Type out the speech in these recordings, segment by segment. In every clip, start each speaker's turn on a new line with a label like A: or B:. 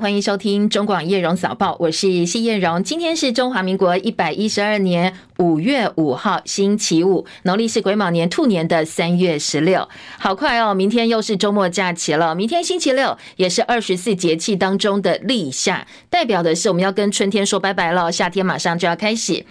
A: 欢迎收听中广叶荣早报，我是谢叶荣。今天是中华民国一百一十二年五月五号，星期五，农历是癸卯年兔年的三月十六。好快哦，明天又是周末假期了。明天星期六也是二十四节气当中的立夏，代表的是我们要跟春天说拜拜了，夏天马上就要开始。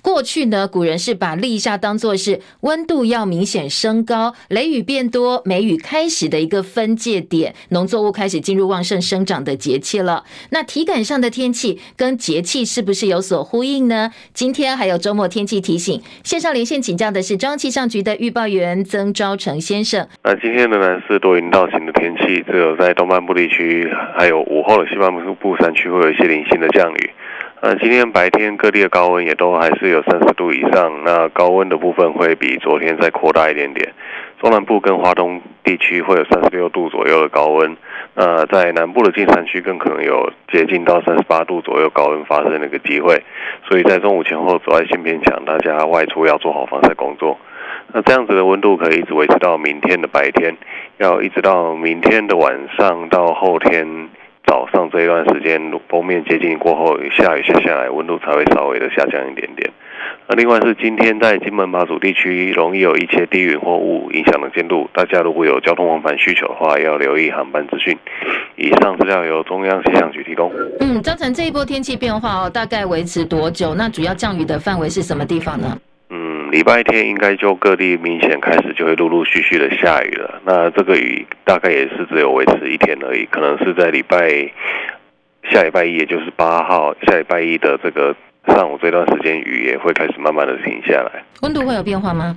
A: 过去呢，古人是把立夏当作是温度要明显升高、雷雨变多、梅雨开始的一个分界点，农作物开始进入旺盛生长的节气了。那体感上的天气跟节气是不是有所呼应呢？今天还有周末天气提醒，线上连线请教的是中央气象局的预报员曾昭成先生。
B: 那今天仍然是多云到晴的天气，只有在东半部地区，还有午后的西半部山区会有一些零星的降雨。那今天白天各地的高温也都还是有三十度以上，那高温的部分会比昨天再扩大一点点。中南部跟华东地区会有三十六度左右的高温，那在南部的近山区更可能有接近到三十八度左右高温发生的一个机会。所以在中午前后紫外线偏强，大家外出要做好防晒工作。那这样子的温度可以一直维持到明天的白天，要一直到明天的晚上到后天。早上这一段时间，锋面接近过后，下雨下下来，温度才会稍微的下降一点点。那另外是今天在金门马祖地区，容易有一些低云或雾影响能见度，大家如果有交通往返需求的话，要留意航班资讯。以上资料由中央气象局提供。
A: 嗯，造成这一波天气变化哦，大概维持多久？那主要降雨的范围是什么地方呢？
B: 礼拜天应该就各地明显开始就会陆陆续续的下雨了。那这个雨大概也是只有维持一天而已，可能是在礼拜下礼拜一，也就是八号下礼拜一的这个上午这段时间，雨也会开始慢慢的停下来。
A: 温度会有变化吗？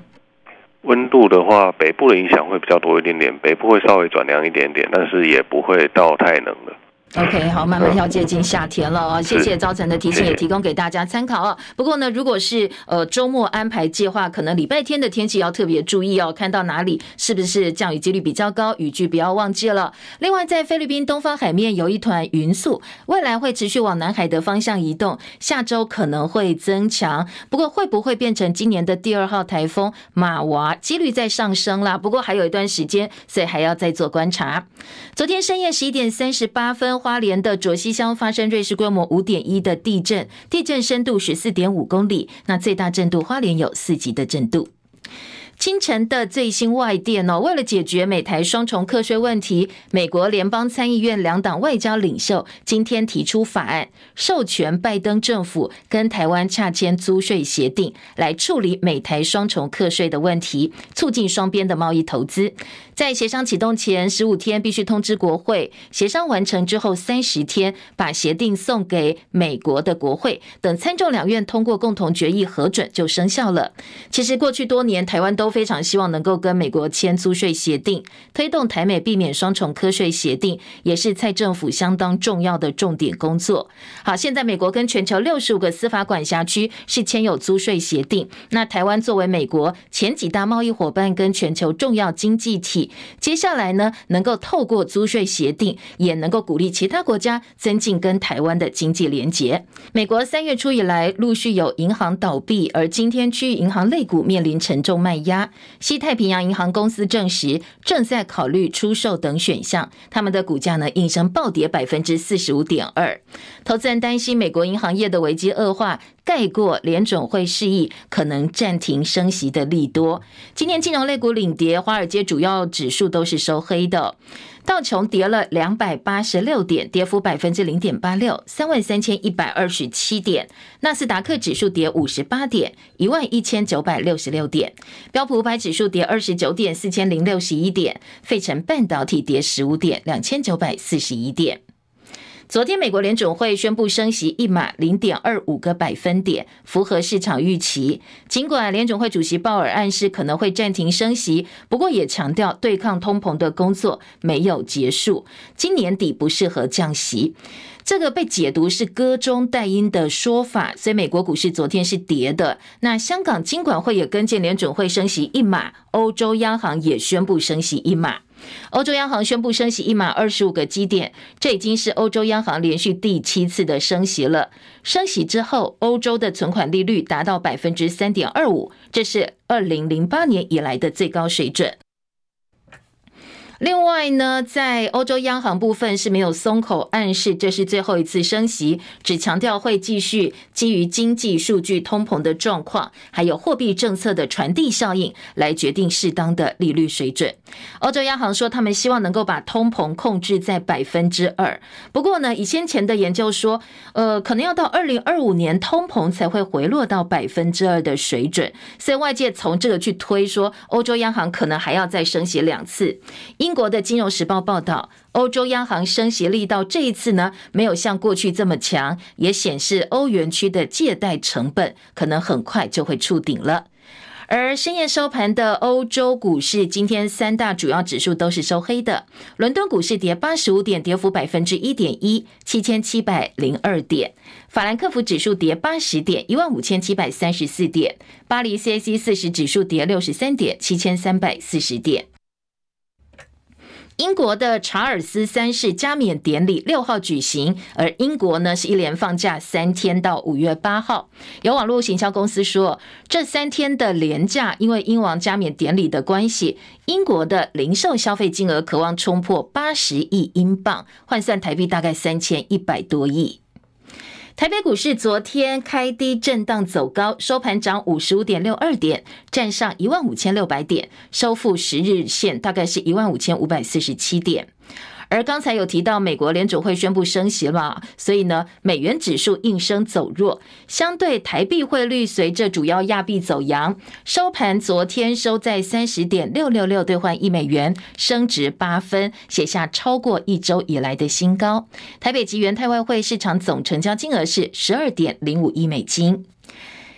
B: 温度的话，北部的影响会比较多一点点，北部会稍微转凉一点点，但是也不会到太冷了。
A: OK，好，慢慢要接近夏天了啊！谢谢赵晨的提醒，也提供给大家参考啊。不过呢，如果是呃周末安排计划，可能礼拜天的天气要特别注意哦。看到哪里是不是降雨几率比较高，雨具不要忘记了。另外，在菲律宾东方海面有一团云束，未来会持续往南海的方向移动，下周可能会增强。不过会不会变成今年的第二号台风马娃，几率在上升啦。不过还有一段时间，所以还要再做观察。昨天深夜十一点三十八分。花莲的卓溪乡发生瑞士规模五点一的地震，地震深度十四点五公里，那最大震度花莲有四级的震度。清晨的最新外电哦，为了解决美台双重课税问题，美国联邦参议院两党外交领袖今天提出法案，授权拜登政府跟台湾洽签租税协定，来处理美台双重课税的问题，促进双边的贸易投资。在协商启动前十五天必须通知国会，协商完成之后三十天把协定送给美国的国会，等参众两院通过共同决议核准就生效了。其实过去多年，台湾都非常希望能够跟美国签租税协定，推动台美避免双重课税协定，也是蔡政府相当重要的重点工作。好，现在美国跟全球六十五个司法管辖区是签有租税协定，那台湾作为美国前几大贸易伙伴跟全球重要经济体，接下来呢，能够透过租税协定，也能够鼓励其他国家增进跟台湾的经济连结。美国三月初以来陆续有银行倒闭，而今天区域银行类股面临沉重卖压。西太平洋银行公司证实正在考虑出售等选项，他们的股价呢应声暴跌百分之四十五点二。投资人担心美国银行业的危机恶化，盖过联准会示意可能暂停升息的利多。今天金融类股领跌，华尔街主要指数都是收黑的。道琼跌了两百八十六点，跌幅百分之零点八六，三万三千一百二十七点。纳斯达克指数跌五十八点，一万一千九百六十六点。标普五百指数跌二十九点，四千零六十一点。费城半导体跌十五点，两千九百四十一点。昨天，美国联准会宣布升息一码零点二五个百分点，符合市场预期。尽管联准会主席鲍尔暗示可能会暂停升息，不过也强调对抗通膨的工作没有结束，今年底不适合降息。这个被解读是歌中带音的说法，所以美国股市昨天是跌的。那香港金管会也跟进联准会升息一码，欧洲央行也宣布升息一码。欧洲央行宣布升息一码二十五个基点，这已经是欧洲央行连续第七次的升息了。升息之后，欧洲的存款利率达到百分之三点二五，这是二零零八年以来的最高水准。另外呢，在欧洲央行部分是没有松口，暗示这是最后一次升息，只强调会继续基于经济数据、通膨的状况，还有货币政策的传递效应来决定适当的利率水准。欧洲央行说，他们希望能够把通膨控制在百分之二。不过呢，以先前的研究说，呃，可能要到二零二五年通膨才会回落到百分之二的水准。所以外界从这个去推说，欧洲央行可能还要再升息两次。英国的《金融时报》报道，欧洲央行升息力道这一次呢，没有像过去这么强，也显示欧元区的借贷成本可能很快就会触顶了。而深夜收盘的欧洲股市，今天三大主要指数都是收黑的。伦敦股市跌八十五点，跌幅百分之一点一，七千七百零二点；法兰克福指数跌八十点，一万五千七百三十四点；巴黎 CAC 四十指数跌六十三点，七千三百四十点。英国的查尔斯三世加冕典礼六号举行，而英国呢是一连放假三天到五月八号。有网络行销公司说，这三天的连假，因为英王加冕典礼的关系，英国的零售消费金额渴望冲破八十亿英镑，换算台币大概三千一百多亿。台北股市昨天开低震荡走高，收盘涨五十五点六二点，站上一万五千六百点，收复十日线，大概是一万五千五百四十七点。而刚才有提到，美国联储会宣布升息了，所以呢，美元指数应声走弱，相对台币汇率随着主要亚币走扬，收盘昨天收在三十点六六六兑换一美元，升值八分，写下超过一周以来的新高。台北及元泰外汇市场总成交金额是十二点零五亿美金。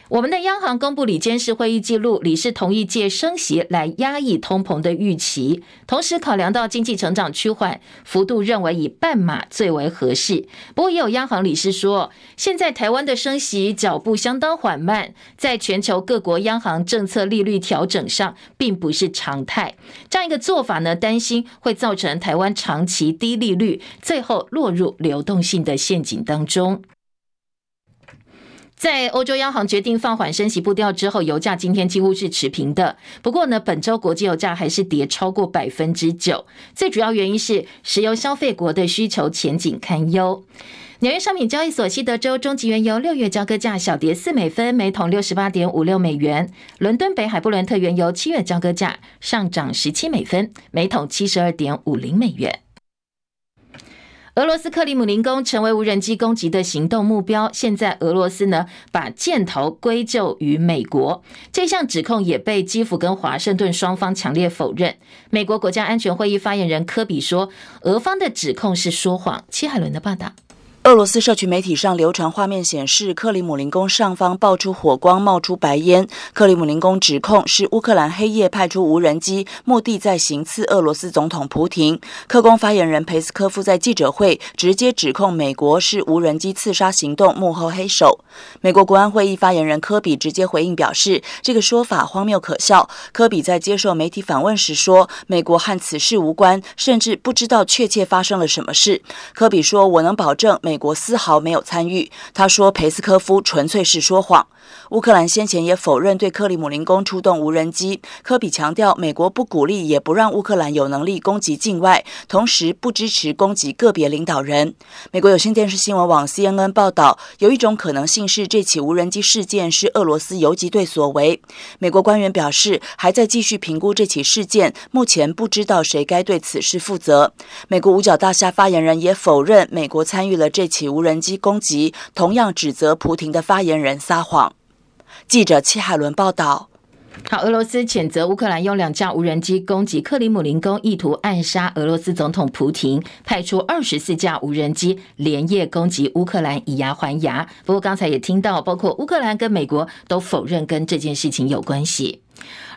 A: 我们的央行公布理监事会议记录，理事同意借升息来压抑通膨的预期，同时考量到经济成长趋缓，幅度认为以半码最为合适。不过也有央行理事说，现在台湾的升息脚步相当缓慢，在全球各国央行政策利率调整上并不是常态。这样一个做法呢，担心会造成台湾长期低利率，最后落入流动性的陷阱当中。在欧洲央行决定放缓升息步调之后，油价今天几乎是持平的。不过呢，本周国际油价还是跌超过百分之九。最主要原因是石油消费国的需求前景堪忧。纽约商品交易所西德州中级原油六月交割价小跌四美分，每桶六十八点五六美元。伦敦北海布伦特原油七月交割价上涨十七美分，每桶七十二点五零美元。俄罗斯克里姆林宫成为无人机攻击的行动目标。现在俄罗斯呢，把箭头归咎于美国，这项指控也被基辅跟华盛顿双方强烈否认。美国国家安全会议发言人科比说，俄方的指控是说谎。齐海伦的报道。
C: 俄罗斯社群媒体上流传画面显示，克里姆林宫上方爆出火光，冒出白烟。克里姆林宫指控是乌克兰黑夜派出无人机，目的在行刺俄罗斯总统普廷。克宫发言人裴斯科夫在记者会直接指控美国是无人机刺杀行动幕后黑手。美国国安会议发言人科比直接回应表示，这个说法荒谬可笑。科比在接受媒体访问时说，美国和此事无关，甚至不知道确切发生了什么事。科比说：“我能保证美。”美国丝毫没有参与。他说：“佩斯科夫纯粹是说谎。”乌克兰先前也否认对克里姆林宫出动无人机。科比强调，美国不鼓励也不让乌克兰有能力攻击境外，同时不支持攻击个别领导人。美国有线电视新闻网 CNN 报道，有一种可能性是这起无人机事件是俄罗斯游击队所为。美国官员表示，还在继续评估这起事件，目前不知道谁该对此事负责。美国五角大厦发言人也否认美国参与了这起无人机攻击，同样指责普廷的发言人撒谎。记者戚海伦报道。
A: 好，俄罗斯谴责乌克兰用两架无人机攻击克里姆林宫，意图暗杀俄罗斯总统普廷，派出二十四架无人机连夜攻击乌克兰，以牙还牙。不过刚才也听到，包括乌克兰跟美国都否认跟这件事情有关系。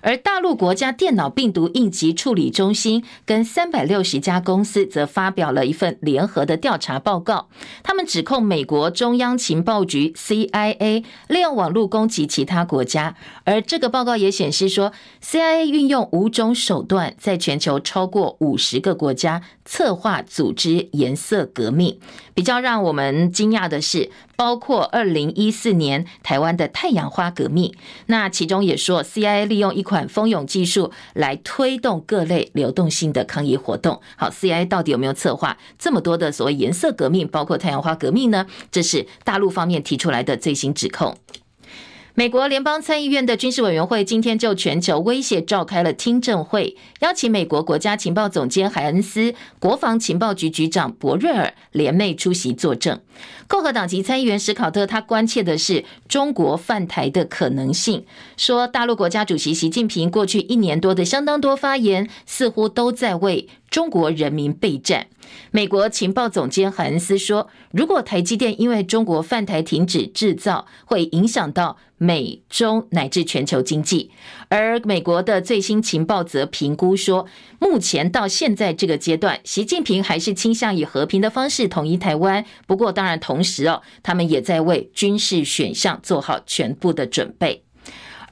A: 而大陆国家电脑病毒应急处理中心跟三百六十家公司则发表了一份联合的调查报告，他们指控美国中央情报局 CIA 利用网络攻击其他国家，而这个报告也显示说，CIA 运用五种手段，在全球超过五十个国家策划组织颜色革命。比较让我们惊讶的是，包括二零一四年台湾的太阳花革命，那其中也说 CIA 利用一款蜂蛹技术来推动各类流动性的抗议活动。好，CIA 到底有没有策划这么多的所谓颜色革命，包括太阳花革命呢？这是大陆方面提出来的最新指控。美国联邦参议院的军事委员会今天就全球威胁召开了听证会，邀请美国国家情报总监海恩斯、国防情报局局长博瑞尔联袂出席作证。共和党籍参议员史考特他关切的是中国犯台的可能性，说大陆国家主席习近平过去一年多的相当多发言，似乎都在为中国人民备战。美国情报总监海恩斯说，如果台积电因为中国犯台停止制造，会影响到美中乃至全球经济。而美国的最新情报则评估说，目前到现在这个阶段，习近平还是倾向以和平的方式统一台湾。不过，当然同时哦，他们也在为军事选项做好全部的准备。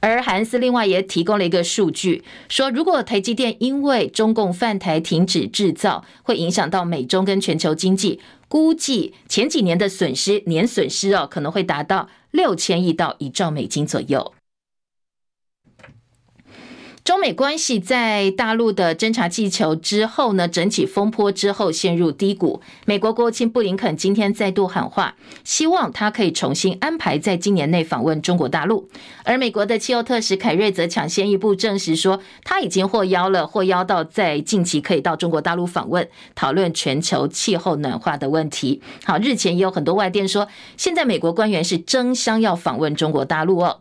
A: 而海恩斯另外也提供了一个数据，说如果台积电因为中共犯台停止制造，会影响到美中跟全球经济，估计前几年的损失年损失哦，可能会达到六千亿到一兆美金左右。中美关系在大陆的侦察气球之后呢，整起风波之后陷入低谷。美国国务卿布林肯今天再度喊话，希望他可以重新安排在今年内访问中国大陆。而美国的气候特使凯瑞则抢先一步证实说，他已经获邀了，获邀到在近期可以到中国大陆访问，讨论全球气候暖化的问题。好，日前也有很多外电说，现在美国官员是争相要访问中国大陆哦。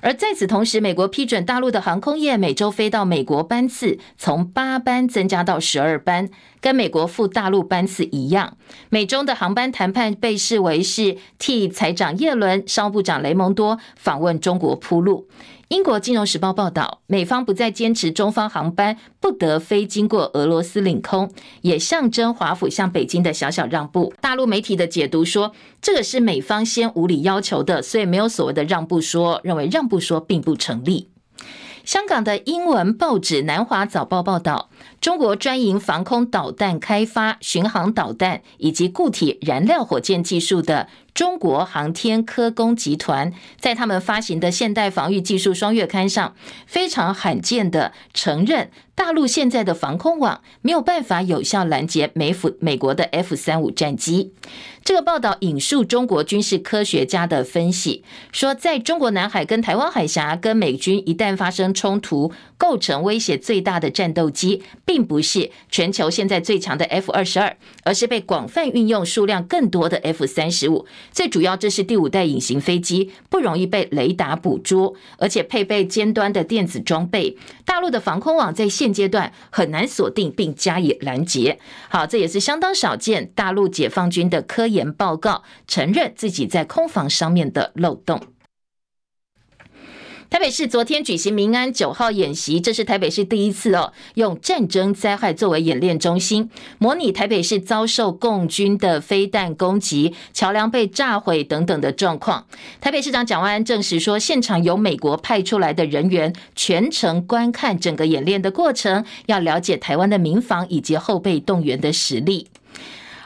A: 而在此同时，美国批准大陆的航空业每周飞到美国班次从八班增加到十二班，跟美国赴大陆班次一样。美中的航班谈判被视为是替财长耶伦、商务部长雷蒙多访问中国铺路。英国金融时报报道，美方不再坚持中方航班不得飞经过俄罗斯领空，也象征华府向北京的小小让步。大陆媒体的解读说，这个是美方先无理要求的，所以没有所谓的让步说，认为让步说并不成立。香港的英文报纸《南华早报》报道，中国专营防空导弹开发、巡航导弹以及固体燃料火箭技术的。中国航天科工集团在他们发行的现代防御技术双月刊上，非常罕见的承认，大陆现在的防空网没有办法有效拦截美府美国的 F 三五战机。这个报道引述中国军事科学家的分析，说在中国南海跟台湾海峡跟美军一旦发生冲突，构成威胁最大的战斗机，并不是全球现在最强的 F 二十二，而是被广泛运用、数量更多的 F 三十五。最主要，这是第五代隐形飞机，不容易被雷达捕捉，而且配备尖端的电子装备。大陆的防空网在现阶段很难锁定并加以拦截。好，这也是相当少见。大陆解放军的科研报告承认自己在空防上面的漏洞。台北市昨天举行民安九号演习，这是台北市第一次哦，用战争灾害作为演练中心，模拟台北市遭受共军的飞弹攻击、桥梁被炸毁等等的状况。台北市长蒋万安证实说，现场有美国派出来的人员全程观看整个演练的过程，要了解台湾的民防以及后备动员的实力。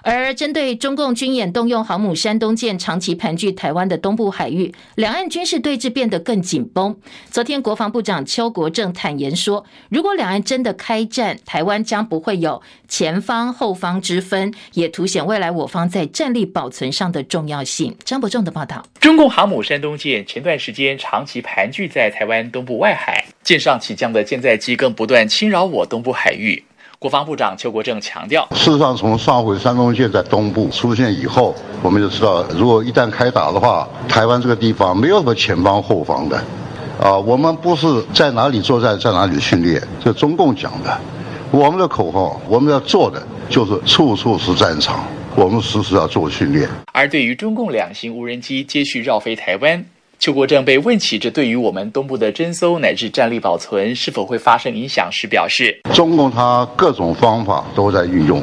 A: 而针对中共军演动用航母山东舰长期盘踞台湾的东部海域，两岸军事对峙变得更紧绷。昨天国防部长邱国正坦言说，如果两岸真的开战，台湾将不会有前方后方之分，也凸显未来我方在战力保存上的重要性。张伯仲的报道：
D: 中共航母山东舰前段时间长期盘踞在台湾东部外海，舰上起降的舰载机更不断侵扰我东部海域。国防部长邱国正强调，
E: 事实上，从上回山东舰在东部出现以后，我们就知道，如果一旦开打的话，台湾这个地方没有什么前方后方的，啊，我们不是在哪里作战在哪里训练，这中共讲的，我们的口号，我们要做的就是处处是战场，我们时时要做训练。
D: 而对于中共两型无人机接续绕飞台湾。邱国正被问起这对于我们东部的侦搜乃至战力保存是否会发生影响时，表示：
E: 中共他各种方法都在运用，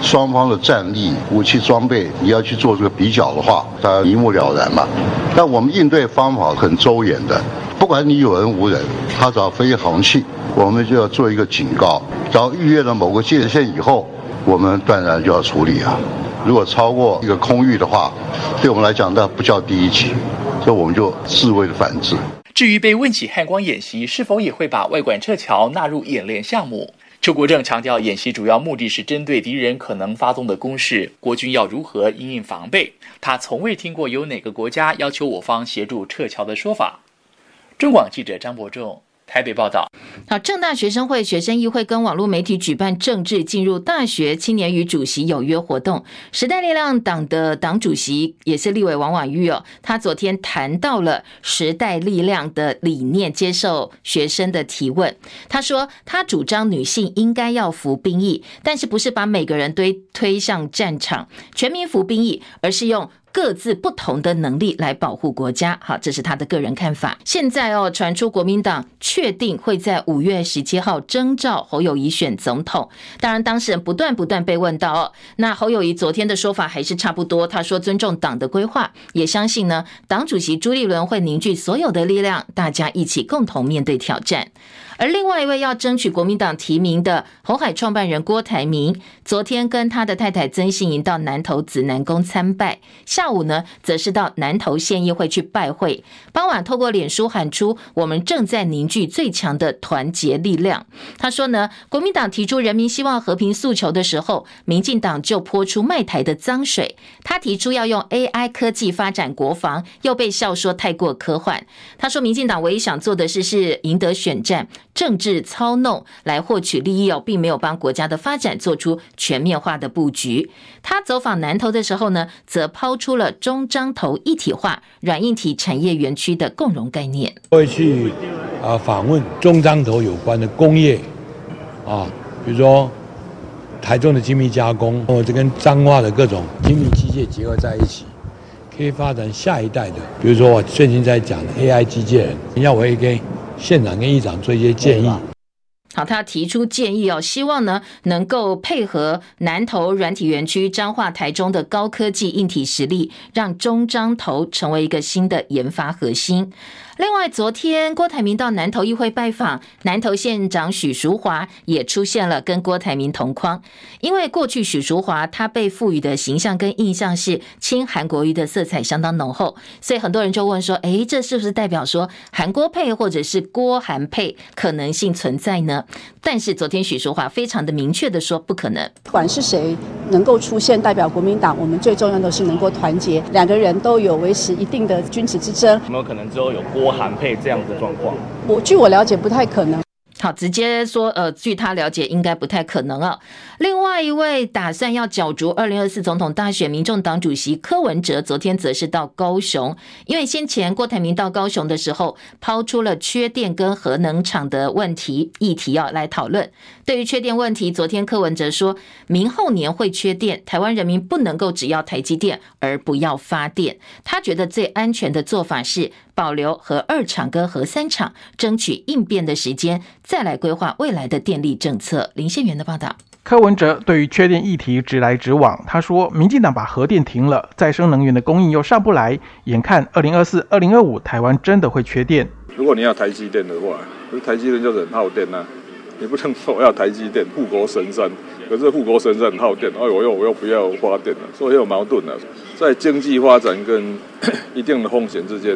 E: 双方的战力、武器装备，你要去做这个比较的话，大家一目了然嘛。但我们应对方法很周延的，不管你有人无人，他只要飞航器，我们就要做一个警告，只要逾越了某个界限以后，我们断然就要处理啊。如果超过一个空域的话，对我们来讲，那不叫第一级。那我们就自卫的反制。
D: 至于被问起汉光演习是否也会把外管撤侨纳入演练项目，邱国正强调，演习主要目的是针对敌人可能发动的攻势，国军要如何因应防备。他从未听过有哪个国家要求我方协助撤侨的说法。中广记者张伯仲。台北报道。
A: 好，正大学生会学生议会跟网络媒体举办政治进入大学青年与主席有约活动。时代力量党的党主席也是立委王婉玉哦，他昨天谈到了时代力量的理念，接受学生的提问。他说，他主张女性应该要服兵役，但是不是把每个人推推向战场，全民服兵役，而是用。各自不同的能力来保护国家，好，这是他的个人看法。现在哦，传出国民党确定会在五月十七号征召侯友宜选总统。当然，当事人不断不断被问到哦，那侯友宜昨天的说法还是差不多，他说尊重党的规划，也相信呢，党主席朱立伦会凝聚所有的力量，大家一起共同面对挑战。而另外一位要争取国民党提名的红海创办人郭台铭，昨天跟他的太太曾馨莹到南投紫南宫参拜，下午呢，则是到南投县议会去拜会。傍晚透过脸书喊出：“我们正在凝聚最强的团结力量。”他说呢，国民党提出人民希望和平诉求的时候，民进党就泼出卖台的脏水。他提出要用 AI 科技发展国防，又被笑说太过科幻。他说，民进党唯一想做的事是赢得选战。政治操弄来获取利益哦，并没有帮国家的发展做出全面化的布局。他走访南投的时候呢，则抛出了中彰投一体化软硬体产业园区的共荣概念。
F: 会去啊访问中彰投有关的工业啊，比如说台中的精密加工，或者跟彰化的各种精密机械结合在一起，可以发展下一代的。比如说我最近在讲的 AI 机械人，要我也给。县长跟议长做一些建议。
A: 好，他提出建议哦，希望呢能够配合南投软体园区、彰化、台中的高科技硬体实力，让中彰投成为一个新的研发核心。另外，昨天郭台铭到南投议会拜访，南投县长许淑华也出现了，跟郭台铭同框。因为过去许淑华他被赋予的形象跟印象是亲韩国瑜的色彩相当浓厚，所以很多人就问说：诶，这是不是代表说韩国配或者是郭韩配可能性存在呢？但是昨天许淑华非常的明确的说，不可能。
G: 不管是谁能够出现代表国民党，我们最重要的是能够团结，两个人都有维持一定的君子之争。
H: 有没有可能之后有郭韩配这样的状况？
G: 我据我了解，不太可能。
A: 好，直接说，呃，据他了解，应该不太可能啊。另外一位打算要角逐二零二四总统大选，民众党主席柯文哲，昨天则是到高雄，因为先前郭台铭到高雄的时候，抛出了缺电跟核能厂的问题议题要来讨论。对于缺电问题，昨天柯文哲说明后年会缺电，台湾人民不能够只要台积电而不要发电。他觉得最安全的做法是保留核二厂跟核三厂，争取应变的时间。再来规划未来的电力政策。林宪元的报道。
I: 柯文哲对于缺电议题直来直往，他说：“民进党把核电停了，再生能源的供应又上不来，眼看二零二四、二零二五台湾真的会缺电。
J: 如果你要台积电的话，台积电就是很耗电呐、啊，你不能说我要台积电护国神山，可是护国神山很耗电，哎，我又我又不要发电了，所以有矛盾了、啊。在经济发展跟 一定的风险之间，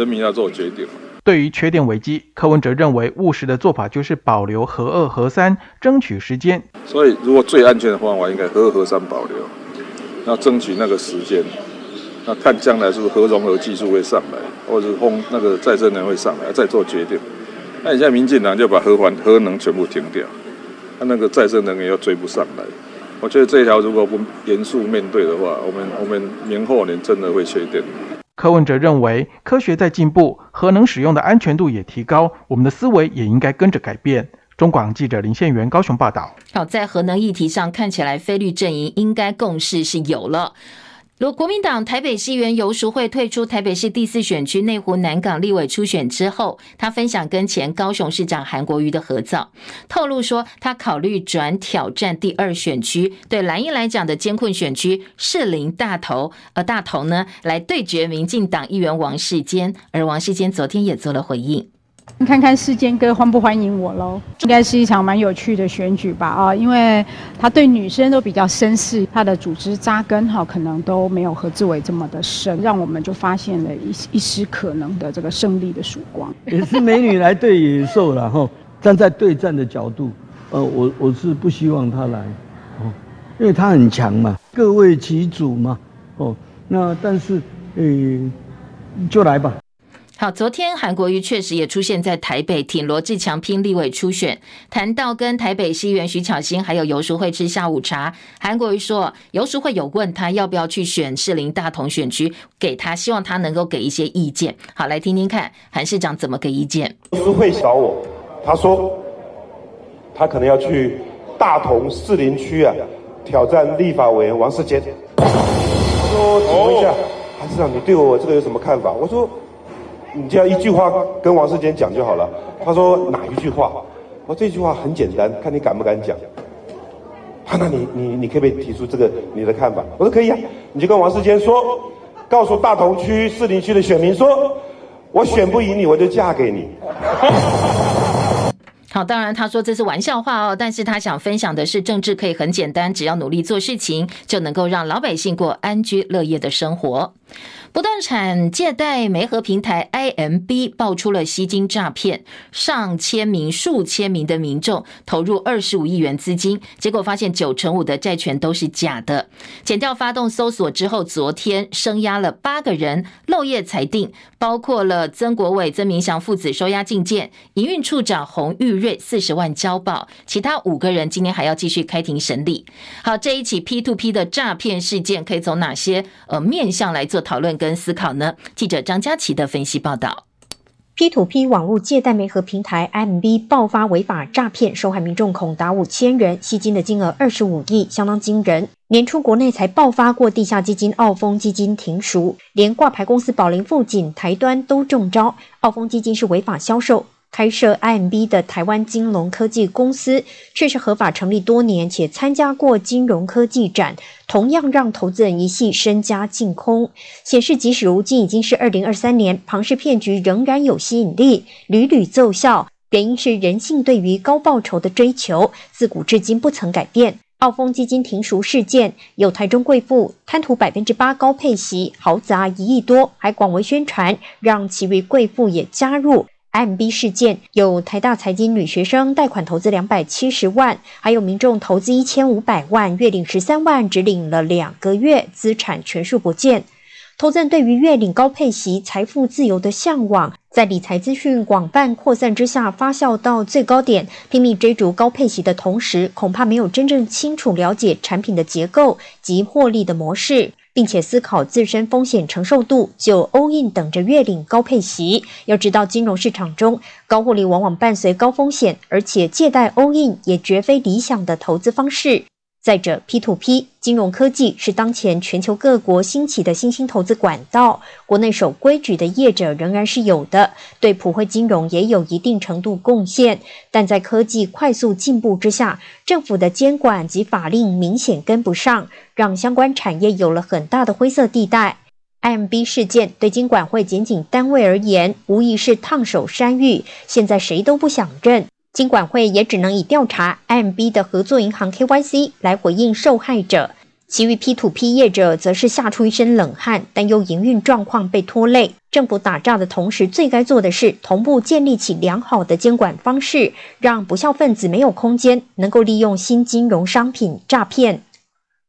J: 人民要做决定。”
I: 对于缺电危机，柯文哲认为务实的做法就是保留核二、核三，争取时间。
J: 所以，如果最安全的方法，应该核二、核三保留，要争取那个时间。那看将来是不是核融合技术会上来，或者是风那个再生能会上来，再做决定。那你现在民进党就把核环、核能全部停掉，那那个再生能源又追不上来。我觉得这一条如果不严肃面对的话，我们我们明后年真的会缺电。
I: 柯文哲认为，科学在进步，核能使用的安全度也提高，我们的思维也应该跟着改变。中广记者林宪元高雄报道。
A: 好，在核能议题上，看起来菲律阵营应该共识是有了。如国民党台北市议员游淑慧退出台北市第四选区内湖南港立委初选之后，他分享跟前高雄市长韩国瑜的合照，透露说他考虑转挑战第二选区，对蓝营来讲的艰困选区士林大头，而大头呢来对决民进党议员王世坚，而王世坚昨天也做了回应。
G: 看看世坚哥欢不欢迎我喽？应该是一场蛮有趣的选举吧？啊，因为他对女生都比较绅士，他的组织扎根哈，可能都没有何志伟这么的深，让我们就发现了一一丝可能的这个胜利的曙光。
K: 也是美女来对野兽了哈，站在对战的角度，呃，我我是不希望他来，哦，因为他很强嘛，各为其主嘛，哦，那但是，呃，就来吧。
A: 好，昨天韩国瑜确实也出现在台北，挺罗志强拼立委初选。谈到跟台北市议员徐巧芯还有游淑慧吃下午茶，韩国瑜说，游淑慧有问他要不要去选士林大同选区，给他希望他能够给一些意见。好，来听听看韩市长怎么给意见。
L: 游淑慧找我，他说他可能要去大同士林区啊，挑战立法委员王世坚。他说，请问一下，韩市长，你对我这个有什么看法？我说。你只要一句话跟王世坚讲就好了。他说哪一句话？我这句话很简单，看你敢不敢讲。他、啊、那你你你可不可以提出这个你的看法？我说可以啊，你就跟王世坚说，告诉大同区、士林区的选民说，我选不赢你，我就嫁给你。
A: 好，当然他说这是玩笑话哦，但是他想分享的是政治可以很简单，只要努力做事情，就能够让老百姓过安居乐业的生活。不动产借贷媒合平台 IMB 爆出了吸金诈骗，上千名、数千名的民众投入二十五亿元资金，结果发现九成五的债权都是假的。检调发动搜索之后，昨天声押了八个人，漏夜裁定，包括了曾国伟、曾明祥父子收押禁见，营运处长洪玉瑞四十万交保，其他五个人今天还要继续开庭审理。好，这一起 P2P 的诈骗事件可以从哪些呃面向来做讨论？跟思考呢？记者张佳琪的分析报道
M: ：P2P 网络借贷媒合平台 MB 爆发违法诈骗，受害民众恐达五千人，吸金的金额二十五亿，相当惊人。年初国内才爆发过地下基金澳丰基金停赎，连挂牌公司宝林富锦台端都中招。澳丰基金是违法销售。开设 IMB 的台湾金融科技公司，却是合法成立多年，且参加过金融科技展，同样让投资人一夕身家净空。显示即使如今已经是二零二三年，庞氏骗局仍然有吸引力，屡屡奏效。原因是人性对于高报酬的追求，自古至今不曾改变。澳丰基金停赎事件，有台中贵妇贪图百分之八高配息，豪砸一亿多，还广为宣传，让其余贵妇也加入。M B 事件有台大财经女学生贷款投资两百七十万，还有民众投资一千五百万，月领十三万，只领了两个月，资产全数不见。投资人对于月领高配息、财富自由的向往，在理财资讯广泛扩散之下发酵到最高点，拼命追逐高配息的同时，恐怕没有真正清楚了解产品的结构及获利的模式。并且思考自身风险承受度，就 all in 等着月领高配息。要知道，金融市场中高获利往往伴随高风险，而且借贷 all in 也绝非理想的投资方式。再者，P2P 金融科技是当前全球各国兴起的新兴投资管道，国内守规矩的业者仍然是有的，对普惠金融也有一定程度贡献。但在科技快速进步之下，政府的监管及法令明显跟不上，让相关产业有了很大的灰色地带。M B 事件对金管会检警单位而言，无疑是烫手山芋，现在谁都不想认。金管会也只能以调查 IMB 的合作银行 KYC 来回应受害者，其余 P2P 业者则是吓出一身冷汗，担忧营运状况被拖累。政府打诈的同时，最该做的是同步建立起良好的监管方式，让不肖分子没有空间能够利用新金融商品诈骗。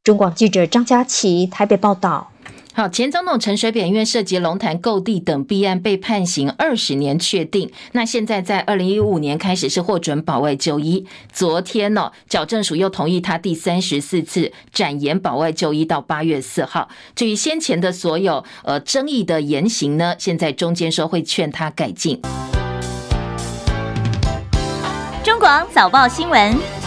M: 中广记者张佳琪台北报道。
A: 好，前总统陈水扁因为涉及龙潭购地等弊案被判刑二十年确定，那现在在二零一五年开始是获准保外就医。昨天呢，矫正署又同意他第三十四次展延保外就医到八月四号。至于先前的所有呃争议的言行呢，现在中间说会劝他改进。
N: 中广早报新
A: 闻。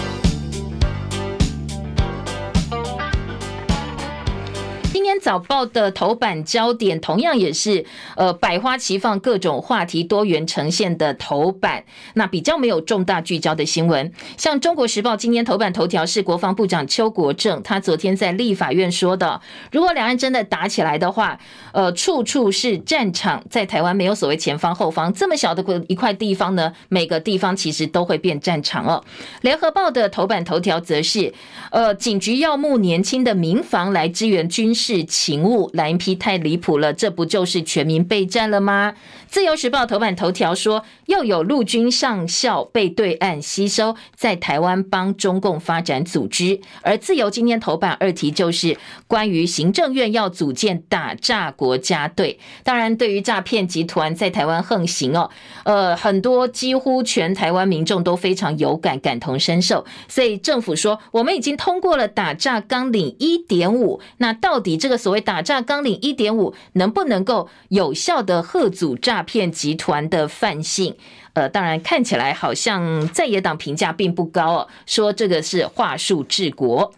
A: 早报的头版焦点同样也是呃百花齐放，各种话题多元呈现的头版。那比较没有重大聚焦的新闻，像中国时报今天头版头条是国防部长邱国正，他昨天在立法院说的，如果两岸真的打起来的话，呃，处处是战场，在台湾没有所谓前方后方这么小的一块地方呢，每个地方其实都会变战场哦。联合报的头版头条则是，呃，警局要募年轻的民防来支援军事勤务，蓝皮太离谱了，这不就是全民备战了吗？自由时报头版头条说，又有陆军上校被对岸吸收，在台湾帮中共发展组织。而自由今天头版二题就是关于行政院要组建打诈国家队。当然，对于诈骗集团在台湾横行哦，呃，很多几乎全台湾民众都非常有感，感同身受。所以政府说，我们已经通过了打诈纲领一点五。那到底这个所谓打诈纲领一点五能不能够有效的吓阻诈骗集团的范性？呃，当然看起来好像在野党评价并不高哦，说这个是话术治国。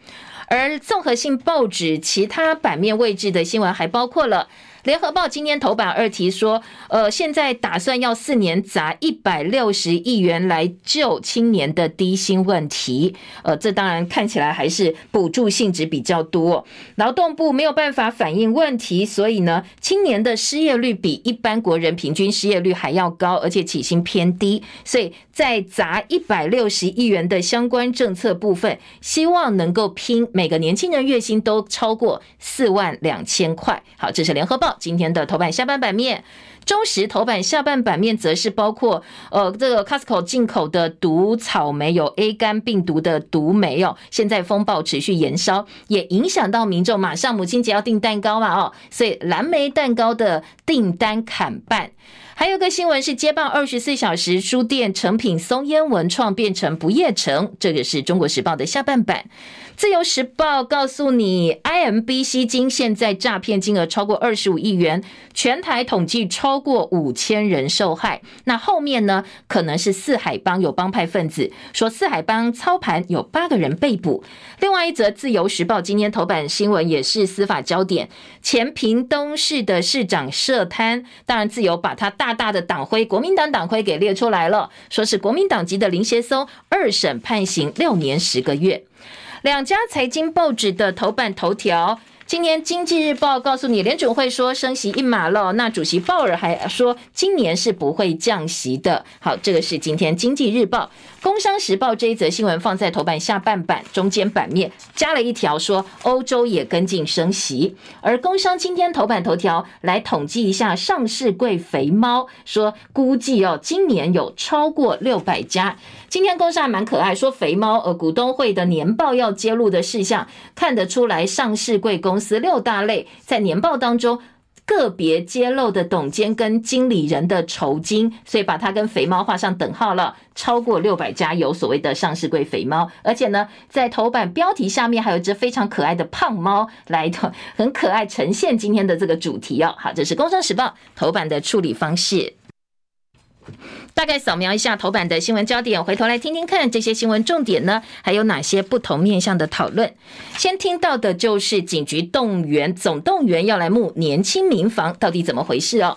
A: 而综合性报纸其他版面位置的新闻还包括了。联合报今天头版二题说，呃，现在打算要四年砸一百六十亿元来救青年的低薪问题，呃，这当然看起来还是补助性质比较多，劳动部没有办法反映问题，所以呢，青年的失业率比一般国人平均失业率还要高，而且起薪偏低，所以在砸一百六十亿元的相关政策部分，希望能够拼每个年轻人月薪都超过四万两千块。好，这是联合报。今天的头版下半版面，中时头版下半版面则是包括呃这个 Costco 进口的毒草莓有 A 肝病毒的毒莓哦，现在风暴持续延烧，也影响到民众。马上母亲节要订蛋糕嘛哦，所以蓝莓蛋糕的订单砍半。还有个新闻是接棒二十四小时书店成品松烟文创变成不夜城，这个是中国时报的下半版。自由时报告诉你，IMB 吸金现在诈骗金额超过二十五亿元，全台统计超过五千人受害。那后面呢，可能是四海帮有帮派分子，说四海帮操盘有八个人被捕。另外一则自由时报今天头版新闻也是司法焦点，前屏东市的市长涉贪，当然自由把他大大大的党徽国民党党徽给列出来了，说是国民党籍的林协松二审判刑六年十个月。两家财经报纸的头版头条，今年《经济日报》告诉你，联准会说升息一码了，那主席鲍尔还说今年是不会降息的。好，这个是今天《经济日报》。工商时报这一则新闻放在头版下半版中间版面，加了一条说欧洲也跟进升息。而工商今天头版头条来统计一下上市柜肥猫，说估计哦今年有超过六百家。今天工商还蛮可爱，说肥猫呃股东会的年报要揭露的事项，看得出来上市柜公公司六大类在年报当中。个别揭露的董监跟经理人的酬金，所以把它跟肥猫画上等号了。超过六百家有所谓的上市柜肥猫，而且呢，在头版标题下面还有一只非常可爱的胖猫来的，很可爱，呈现今天的这个主题哦。好，这是《工商时报》头版的处理方式。大概扫描一下头版的新闻焦点，回头来听听看这些新闻重点呢，还有哪些不同面向的讨论。先听到的就是警局动员总动员要来募年轻民防，到底怎么回事哦？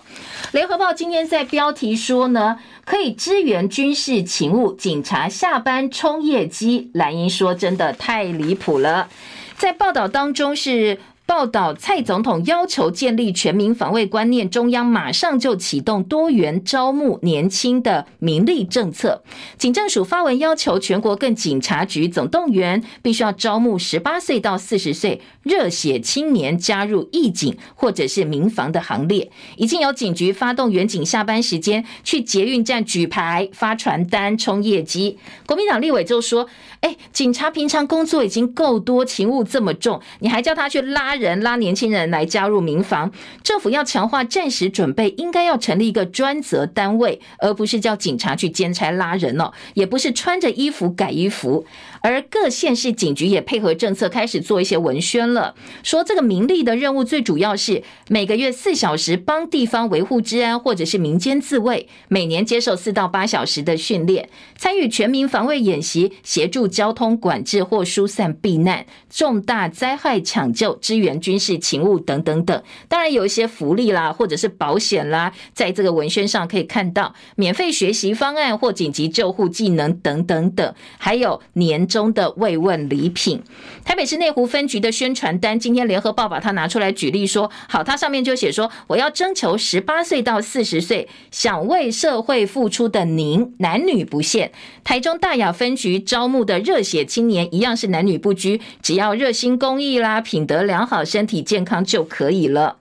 A: 联合报今天在标题说呢，可以支援军事勤务，警察下班冲业绩。蓝英说真的太离谱了，在报道当中是。报道蔡总统要求建立全民防卫观念，中央马上就启动多元招募年轻的民力政策。警政署发文要求全国各警察局总动员，必须要招募十八岁到四十岁热血青年加入义警或者是民防的行列。已经有警局发动员警下班时间去捷运站举牌、发传单、冲业绩。国民党立委就说：“哎，警察平常工作已经够多，勤务这么重，你还叫他去拉？”人拉年轻人来加入民防，政府要强化战时准备，应该要成立一个专责单位，而不是叫警察去兼差拉人哦，也不是穿着衣服改衣服。而各县市警局也配合政策，开始做一些文宣了，说这个民力的任务最主要是每个月四小时帮地方维护治安，或者是民间自卫，每年接受四到八小时的训练，参与全民防卫演习，协助交通管制或疏散避难、重大灾害抢救、支援军事勤务等等等。当然有一些福利啦，或者是保险啦，在这个文宣上可以看到免费学习方案或紧急救护技能等等等，还有年中的慰问礼品。台北市内湖分局的宣传单，今天联合报把它拿出来举例说，好，它上面就写说，我要征求十八岁到四十岁想为社会付出的您，男女不限。台中大雅分局招募的热血青年一样是男女不拘，只要热心公益啦，品德良好，身体健康就可以了。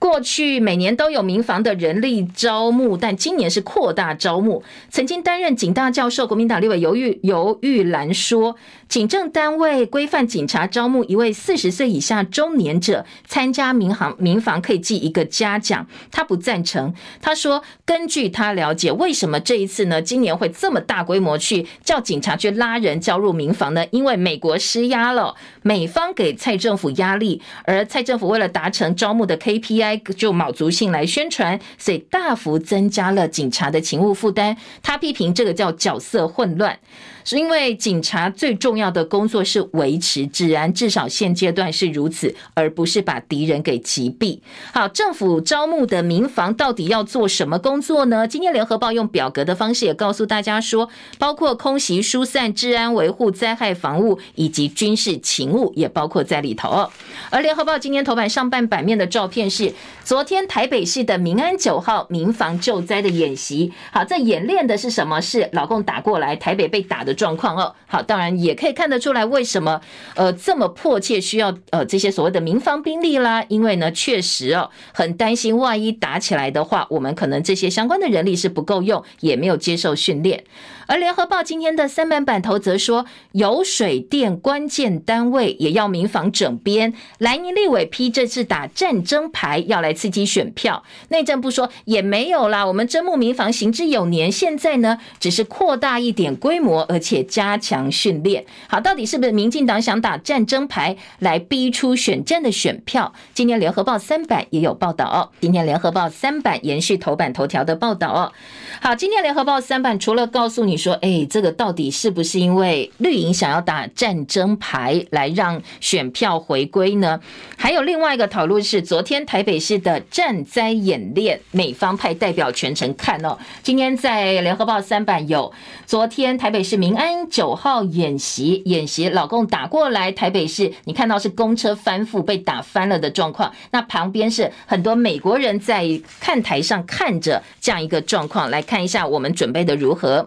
A: 过去每年都有民防的人力招募，但今年是扩大招募。曾经担任警大教授、国民党立委游玉游玉兰说，警政单位规范警察招募一位四十岁以下中年者参加民航民防，可以记一个嘉奖。他不赞成。他说，根据他了解，为什么这一次呢？今年会这么大规模去叫警察去拉人加入民防呢？因为美国施压了，美方给蔡政府压力，而蔡政府为了达成招募的 KPI。就卯足性来宣传，所以大幅增加了警察的勤务负担。他批评这个叫角色混乱。是因为警察最重要的工作是维持治安，至少现阶段是如此，而不是把敌人给击毙。好，政府招募的民防到底要做什么工作呢？今天联合报用表格的方式也告诉大家说，包括空袭、疏散、治安维护、灾害防务以及军事勤务也包括在里头。而联合报今天头版上半版面的照片是昨天台北市的民安九号民防救灾的演习。好，这演练的是什么？是老共打过来，台北被打的。状况哦，好，当然也可以看得出来，为什么呃这么迫切需要呃这些所谓的民防兵力啦？因为呢，确实哦，很担心万一打起来的话，我们可能这些相关的人力是不够用，也没有接受训练。而联合报今天的三版版头则说，有水电关键单位也要民防整编。蓝营立委批这次打战争牌，要来刺激选票。内政部说也没有啦，我们征募民防行之有年，现在呢只是扩大一点规模，而且加强训练。好，到底是不是民进党想打战争牌来逼出选战的选票？今天联合报三版也有报道哦。今天联合报三版延续头版头条的报道哦。好，今天联合报三版除了告诉你。说，哎，这个到底是不是因为绿营想要打战争牌来让选票回归呢？还有另外一个讨论是，昨天台北市的战灾演练，美方派代表全程看哦。今天在联合报三版有，昨天台北市民安九号演习，演习老共打过来，台北市你看到是公车翻覆被打翻了的状况，那旁边是很多美国人在看台上看着这样一个状况，来看一下我们准备的如何。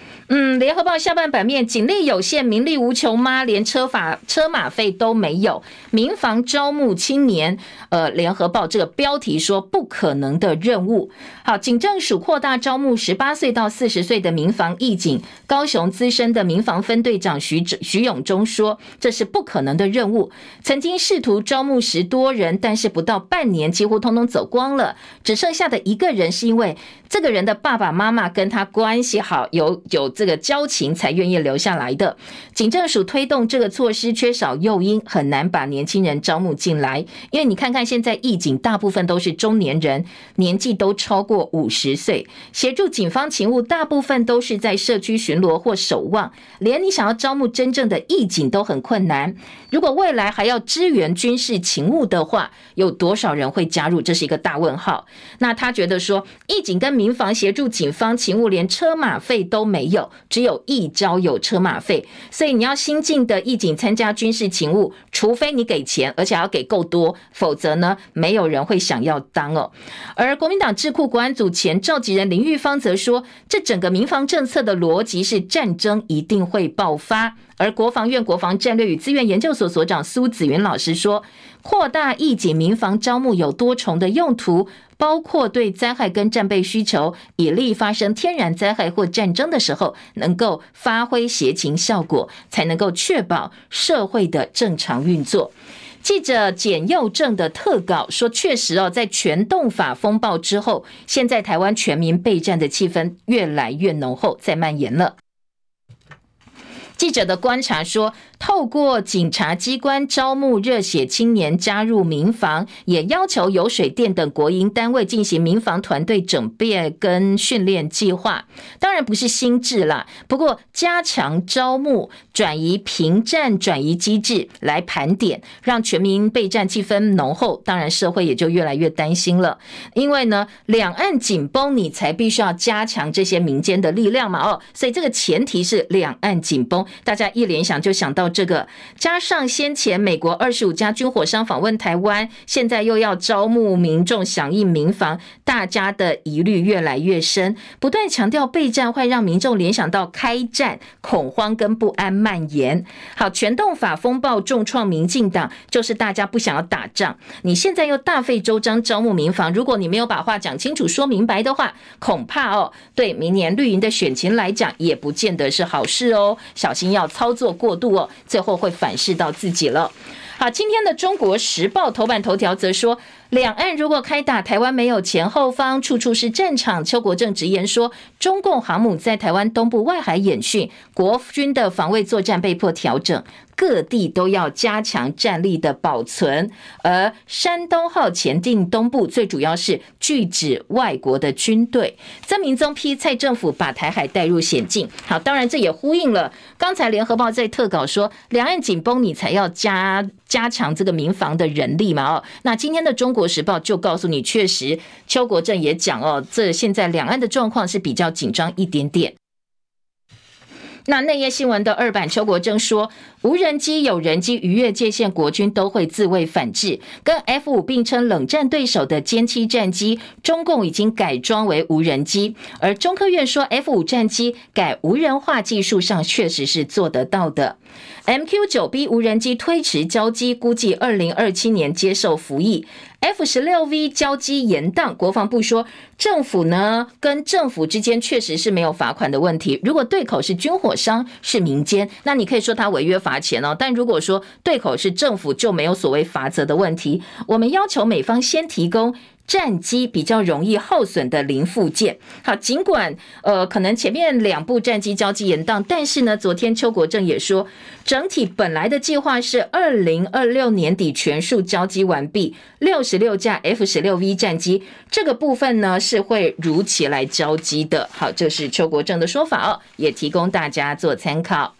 A: 嗯，联合报下半版面，警力有限，民力无穷吗？连车法车马费都没有，民防招募青年。呃，联合报这个标题说不可能的任务。好，警政署扩大招募十八岁到四十岁的民防义警。高雄资深的民防分队长徐徐永忠说，这是不可能的任务。曾经试图招募十多人，但是不到半年，几乎通通走光了，只剩下的一个人是因为这个人的爸爸妈妈跟他关系好，有有这个交情，才愿意留下来的。警政署推动这个措施，缺少诱因，很难把年轻人招募进来。因为你看看。现在义警大部分都是中年人，年纪都超过五十岁，协助警方勤务大部分都是在社区巡逻或守望，连你想要招募真正的义警都很困难。如果未来还要支援军事勤务的话，有多少人会加入？这是一个大问号。那他觉得说，义警跟民防协助警方勤务，连车马费都没有，只有一招有车马费，所以你要新进的义警参加军事勤务，除非你给钱，而且要给够多，否则。呢，没有人会想要当哦。而国民党智库国安组前召集人林玉芳则说，这整个民防政策的逻辑是战争一定会爆发。而国防院国防战略与资源研究所所长苏子云老师说，扩大义警民防招募有多重的用途，包括对灾害跟战备需求，以利发生天然灾害或战争的时候能够发挥协勤效果，才能够确保社会的正常运作。记者简佑正的特稿说：“确实哦，在全动法风暴之后，现在台湾全民备战的气氛越来越浓厚，在蔓延了。”记者的观察说，透过警察机关招募热血青年加入民防，也要求有水电等国营单位进行民防团队整编跟训练计划。当然不是新制啦，不过加强招募、转移平战转移机制来盘点，让全民备战气氛浓厚。当然社会也就越来越担心了，因为呢，两岸紧绷，你才必须要加强这些民间的力量嘛。哦，所以这个前提是两岸紧绷。大家一联想就想到这个，加上先前美国二十五家军火商访问台湾，现在又要招募民众响应民防，大家的疑虑越来越深，不断强调备战会让民众联想到开战，恐慌跟不安蔓延。好，全动法风暴重创民进党，就是大家不想要打仗。你现在又大费周章招募民防，如果你没有把话讲清楚、说明白的话，恐怕哦，对明年绿营的选情来讲，也不见得是好事哦，小心已经。要操作过度哦，最后会反噬到自己了。好，今天的《中国时报》头版头条则说，两岸如果开打，台湾没有前后方，处处是战场。邱国正直言说，中共航母在台湾东部外海演训，国军的防卫作战被迫调整。各地都要加强战力的保存，而山东号潜艇东部最主要是拒止外国的军队。曾明宗批蔡政府把台海带入险境。好，当然这也呼应了刚才联合报在特稿说，两岸紧绷，你才要加加强这个民防的人力嘛。哦，那今天的中国时报就告诉你，确实邱国正也讲哦，这现在两岸的状况是比较紧张一点点。那内页新闻的二版，邱国正说，无人机、有人机逾越界限，国军都会自卫反制。跟 F 五并称冷战对手的歼七战机，中共已经改装为无人机。而中科院说，F 五战机改无人化技术上确实是做得到的。MQ 九 B 无人机推迟交机，估计二零二七年接受服役。F 十六 V 交机延宕，国防部说，政府呢跟政府之间确实是没有罚款的问题。如果对口是军火商，是民间，那你可以说他违约罚钱哦。但如果说对口是政府，就没有所谓罚则的问题。我们要求美方先提供。战机比较容易耗损的零附件，好，尽管呃可能前面两部战机交机延宕，但是呢，昨天邱国正也说，整体本来的计划是二零二六年底全数交机完毕，六十六架 F 十六 V 战机这个部分呢是会如期来交机的。好，这是邱国正的说法哦，也提供大家做参考。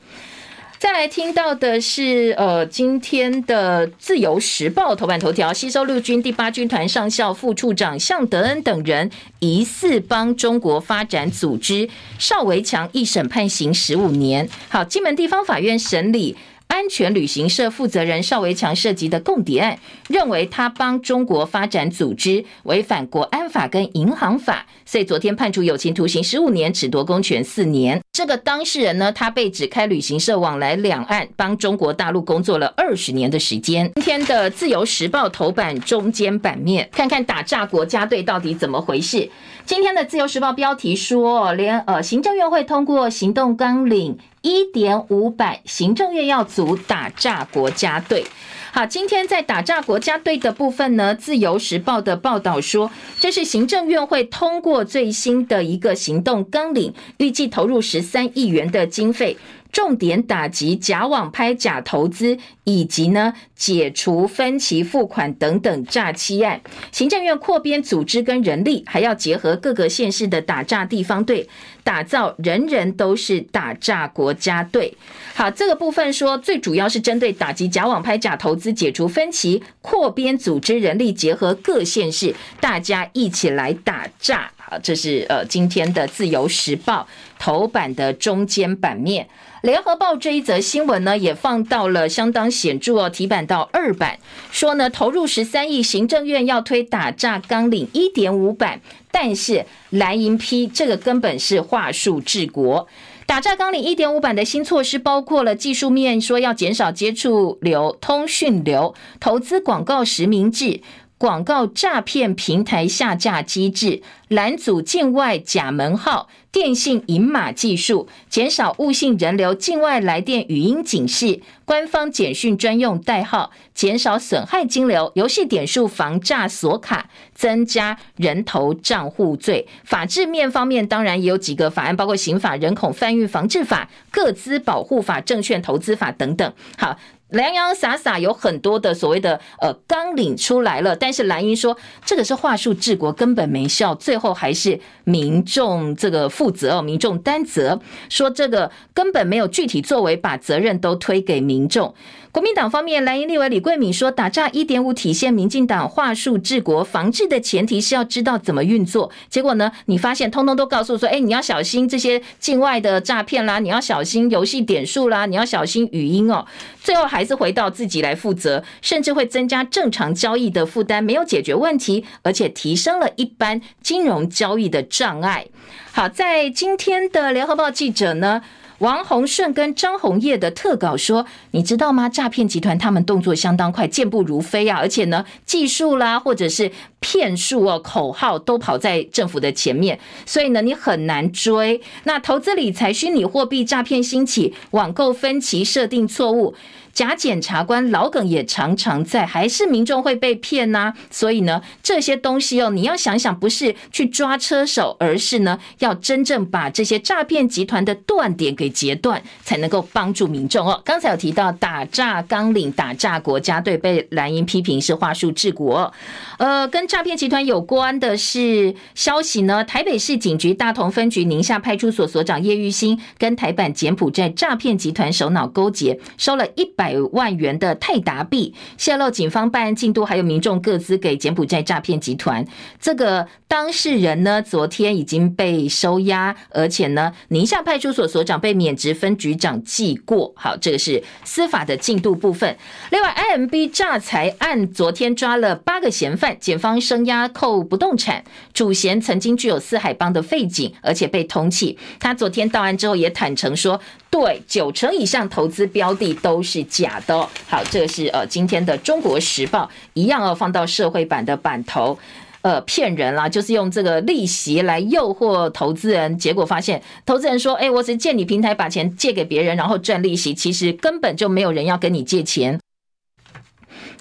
A: 再来听到的是，呃，今天的《自由时报》头版头条，吸收陆军第八军团上校副处长向德恩等人疑似帮中国发展组织，邵维强一审判刑十五年。好，金门地方法院审理。安全旅行社负责人邵维强涉及的共谍案，认为他帮中国发展组织违反国安法跟银行法，所以昨天判处有期徒刑十五年，褫夺公权四年。这个当事人呢，他被指开旅行社往来两岸，帮中国大陆工作了二十年的时间。今天的自由时报头版中间版面，看看打诈国家队到底怎么回事。今天的自由时报标题说，连呃行政院会通过行动纲领。一点五百，行政院要组打诈国家队。好，今天在打诈国家队的部分呢，自由时报的报道说，这是行政院会通过最新的一个行动纲领，预计投入十三亿元的经费。重点打击假网拍、假投资，以及呢解除分期付款等等诈欺案。行政院扩编组织跟人力，还要结合各个县市的打诈地方队，打造人人都是打炸国家队。好，这个部分说最主要是针对打击假网拍、假投资，解除分歧，扩编组织人力，结合各县市，大家一起来打诈。好，这是呃今天的自由时报头版的中间版面。联合报这一则新闻呢，也放到了相当显著哦，提版到二版，说呢投入十三亿，行政院要推打诈纲领一点五版，但是蓝营批这个根本是话术治国。打诈纲领一点五版的新措施包括了技术面，说要减少接触流、通讯流、投资广告实名制。广告诈骗平台下架机制，拦阻境外假门号、电信引码技术，减少误信人流境外来电语音警示，官方简讯专用代号，减少损害金流，游戏点数防诈锁卡，增加人头账户罪。法制面方面，当然也有几个法案，包括刑法、人口贩运防治法、个资保护法、证券投资法等等。好。洋洋洒洒有很多的所谓的呃纲领出来了，但是蓝英说这个是话术治国，根本没效，最后还是民众这个负责，民众担责，说这个根本没有具体作为，把责任都推给民众。国民党方面，蓝营立委李贵敏说，打诈一点五体现民进党话术治国，防治的前提是要知道怎么运作。结果呢，你发现通通都告诉说，哎，你要小心这些境外的诈骗啦，你要小心游戏点数啦，你要小心语音哦。最后还是回到自己来负责，甚至会增加正常交易的负担，没有解决问题，而且提升了一般金融交易的障碍。好，在今天的联合报记者呢，王洪顺跟张宏业的特稿说：“你知道吗？诈骗集团他们动作相当快，健步如飞啊！而且呢，技术啦，或者是骗术哦，口号都跑在政府的前面，所以呢，你很难追。那投资理财、虚拟货币诈骗兴起，网购分歧设定错误。”假检察官老梗也常常在，还是民众会被骗呐、所以呢，这些东西哦，你要想想，不是去抓车手，而是呢，要真正把这些诈骗集团的断点给截断，才能够帮助民众哦。刚才有提到打诈纲领、打诈国家队被蓝营批评是话术治国。呃，跟诈骗集团有关的是消息呢，台北市警局大同分局宁夏派出所所长叶玉兴跟台版柬埔寨诈骗集团首脑勾结，收了一。百万元的泰达币泄露，警方办案进度还有民众各资给柬埔寨诈骗集团。这个当事人呢，昨天已经被收押，而且呢，宁夏派出所所长被免职，分局长记过。好，这个是司法的进度部分。另外，IMB 诈财案昨天抓了八个嫌犯，检方声押扣不动产，主嫌曾经具有四海帮的背景，而且被通缉。他昨天到案之后也坦诚说。对，九成以上投资标的都是假的。好，这个是呃今天的《中国时报》一样哦，放到社会版的版头，呃，骗人啦，就是用这个利息来诱惑投资人，结果发现投资人说，哎，我只借你平台把钱借给别人，然后赚利息，其实根本就没有人要跟你借钱，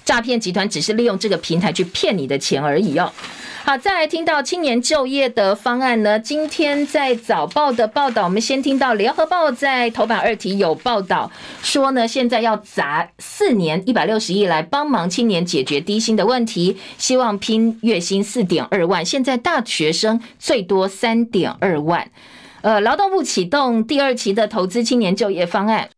A: 诈骗集团只是利用这个平台去骗你的钱而已哦。好，再来听到青年就业的方案呢？今天在早报的报道，我们先听到联合报在头版二题有报道说呢，现在要砸四年一百六十亿来帮忙青年解决低薪的问题，希望拼月薪四点二万，现在大学生最多三点二万。呃，劳动部启动第二期的投资青年就业方案，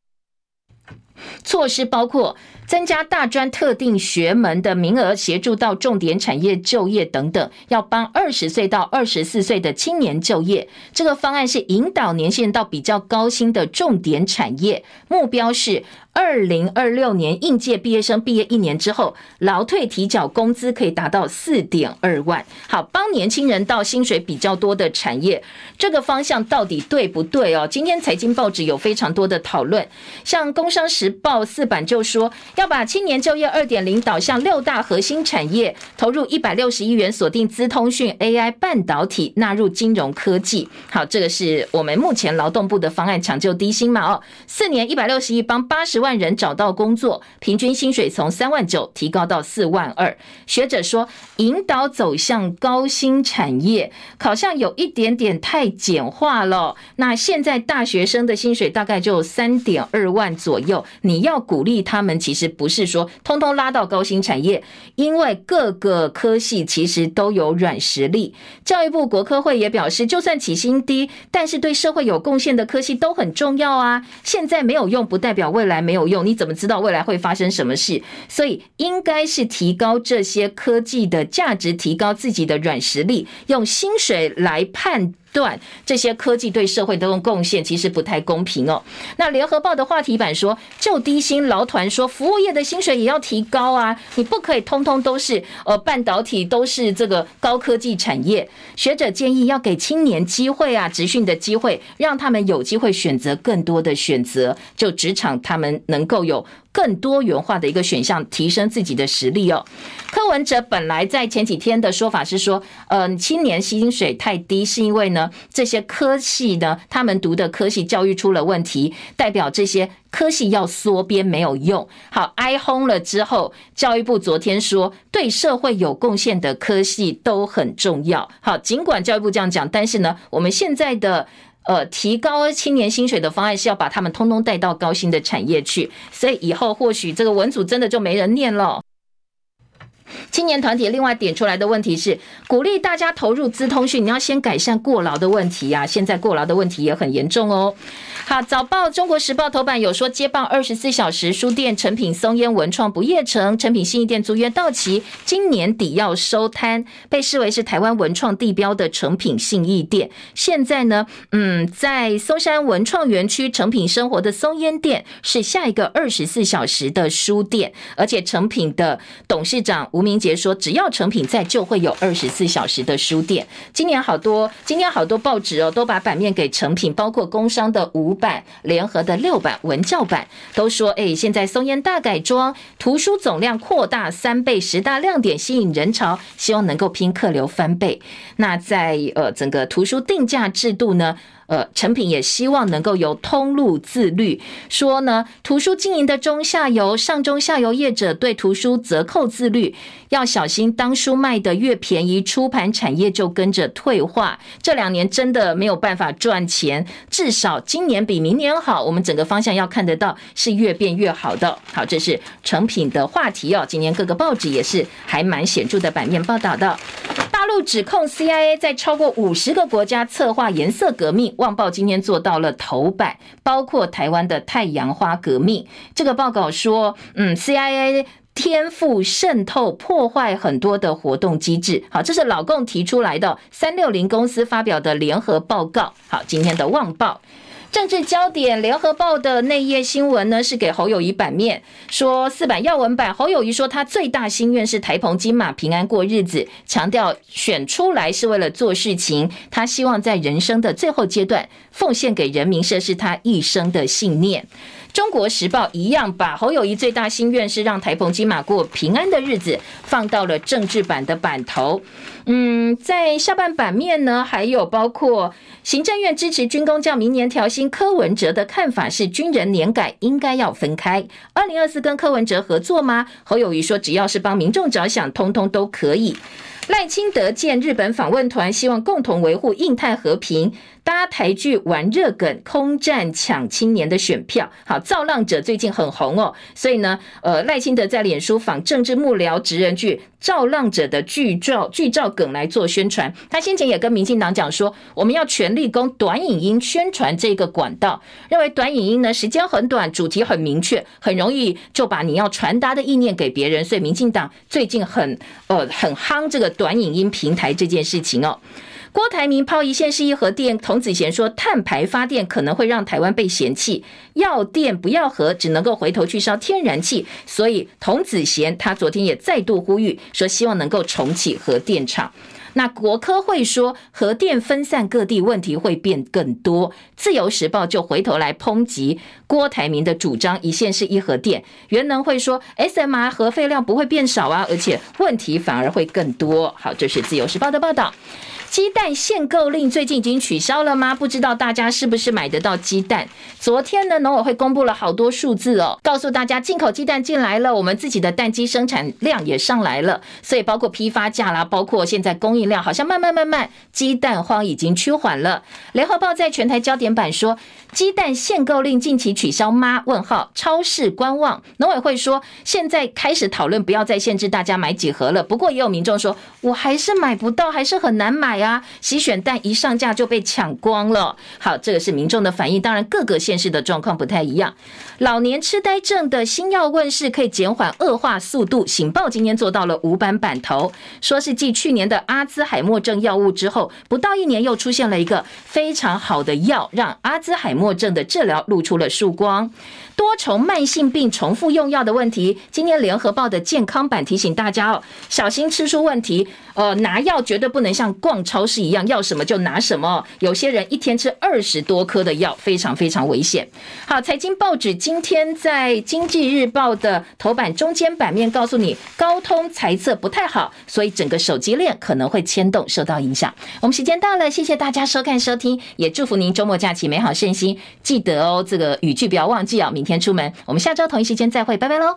A: 措施包括。增加大专特定学门的名额，协助到重点产业就业等等，要帮二十岁到二十四岁的青年就业。这个方案是引导年限到比较高薪的重点产业，目标是。二零二六年应届毕业生毕业一年之后，劳退提缴工资可以达到四点二万。好，帮年轻人到薪水比较多的产业，这个方向到底对不对哦？今天财经报纸有非常多的讨论，像《工商时报》四版就说要把青年就业二点零导向六大核心产业，投入一百六十亿元，锁定资通讯、AI、半导体，纳入金融科技。好，这个是我们目前劳动部的方案，抢救低薪嘛？哦，四年一百六十亿，帮八十。万人找到工作，平均薪水从三万九提高到四万二。学者说，引导走向高薪产业，好像有一点点太简化了。那现在大学生的薪水大概就三点二万左右，你要鼓励他们，其实不是说通通拉到高薪产业，因为各个科系其实都有软实力。教育部国科会也表示，就算起薪低，但是对社会有贡献的科系都很重要啊。现在没有用，不代表未来没。没有用，你怎么知道未来会发生什么事？所以应该是提高这些科技的价值，提高自己的软实力，用薪水来判断这些科技对社会的贡献，其实不太公平哦。那联合报的话题版说，就低薪劳团说，服务业的薪水也要提高啊，你不可以通通都是呃半导体，都是这个高科技产业。学者建议要给青年机会啊，职训的机会，让他们有机会选择更多的选择，就职场他们能够有。更多元化的一个选项，提升自己的实力哦。柯文哲本来在前几天的说法是说，嗯，青年薪水太低，是因为呢这些科系呢，他们读的科系教育出了问题，代表这些科系要缩编没有用。好，挨轰了之后，教育部昨天说，对社会有贡献的科系都很重要。好，尽管教育部这样讲，但是呢，我们现在的。呃，提高青年薪水的方案是要把他们通通带到高薪的产业去，所以以后或许这个文组真的就没人念了。青年团体另外点出来的问题是，鼓励大家投入资通讯，你要先改善过劳的问题呀、啊。现在过劳的问题也很严重哦。好，早报《中国时报》头版有说，接棒二十四小时书店成品、松烟文创不夜城，成品信义店租约到期，今年底要收摊。被视为是台湾文创地标的成品信义店，现在呢，嗯，在松山文创园区成品生活的松烟店是下一个二十四小时的书店，而且成品的董事长吴明杰说，只要成品在，就会有二十四小时的书店。今年好多，今天好多报纸哦，都把版面给成品，包括工商的五。版联合的六版文教版都说，哎，现在松烟大改装，图书总量扩大三倍，十大亮点吸引人潮，希望能够拼客流翻倍。那在呃整个图书定价制度呢？呃，成品也希望能够由通路自律，说呢，图书经营的中下游、上中下游业者对图书折扣自律，要小心，当书卖得越便宜，出版产业就跟着退化。这两年真的没有办法赚钱，至少今年比明年好。我们整个方向要看得到，是越变越好的。好，这是成品的话题哦。今年各个报纸也是还蛮显著的版面报道的。大陆指控 CIA 在超过五十个国家策划颜色革命。《旺报》今天做到了头版，包括台湾的太阳花革命。这个报告说，嗯，CIA 天赋渗透破坏很多的活动机制。好，这是老共提出来的三六零公司发表的联合报告。好，今天的《旺报》。政治焦点，联合报的内页新闻呢是给侯友谊版面，说四版要闻版，侯友谊说他最大心愿是台澎金马平安过日子，强调选出来是为了做事情，他希望在人生的最后阶段奉献给人民，这是他一生的信念。中国时报一样把侯友谊最大心愿是让台澎金马过平安的日子放到了政治版的版头。嗯，在下半版面呢，还有包括行政院支持军工教明年调薪，柯文哲的看法是军人年改应该要分开。二零二四跟柯文哲合作吗？侯友谊说只要是帮民众着想，通通都可以。赖清德见日本访问团，希望共同维护印太和平。搭台剧玩热梗，空战抢青年的选票。好，造浪者最近很红哦，所以呢，呃，赖清德在脸书仿政治幕僚职人剧《造浪者》的剧照剧照梗来做宣传。他先前也跟民进党讲说，我们要全力攻短影音宣传这个管道，认为短影音呢时间很短，主题很明确，很容易就把你要传达的意念给别人。所以民进党最近很呃很夯这个短影音平台这件事情哦。郭台铭抛一线是一核电，童子贤说碳排发电可能会让台湾被嫌弃，要电不要核，只能够回头去烧天然气。所以童子贤他昨天也再度呼吁说，希望能够重启核电厂。那国科会说核电分散各地，问题会变更多。自由时报就回头来抨击郭台铭的主张，一线是一核电，原能会说 SMR 核废料不会变少啊，而且问题反而会更多。好，这是自由时报的报道。鸡蛋限购令最近已经取消了吗？不知道大家是不是买得到鸡蛋？昨天呢，农委会公布了好多数字哦，告诉大家进口鸡蛋进来了，我们自己的蛋鸡生产量也上来了，所以包括批发价啦，包括现在供应量，好像慢慢慢慢鸡蛋荒已经趋缓了。联合报在全台焦点版说，鸡蛋限购令近期取消吗？问号，超市观望。农委会说，现在开始讨论不要再限制大家买几盒了。不过也有民众说，我还是买不到，还是很难买。呀，洗选蛋一上架就被抢光了。好，这个是民众的反应。当然，各个县市的状况不太一样。老年痴呆症的新药问世，可以减缓恶化速度。醒报今天做到了五版版头，说是继去年的阿兹海默症药物之后，不到一年又出现了一个非常好的药，让阿兹海默症的治疗露出了曙光。多重慢性病重复用药的问题，今天联合报的健康版提醒大家哦，小心吃出问题。呃，拿药绝对不能像逛超市一样，要什么就拿什么。有些人一天吃二十多颗的药，非常非常危险。好，财经报纸今天在《经济日报》的头版中间版面告诉你，高通财测不太好，所以整个手机链可能会牵动，受到影响。我们时间到了，谢谢大家收看收听，也祝福您周末假期美好顺心。记得哦，这个语句不要忘记啊！明天天出门，我们下周同一时间再会，拜拜喽。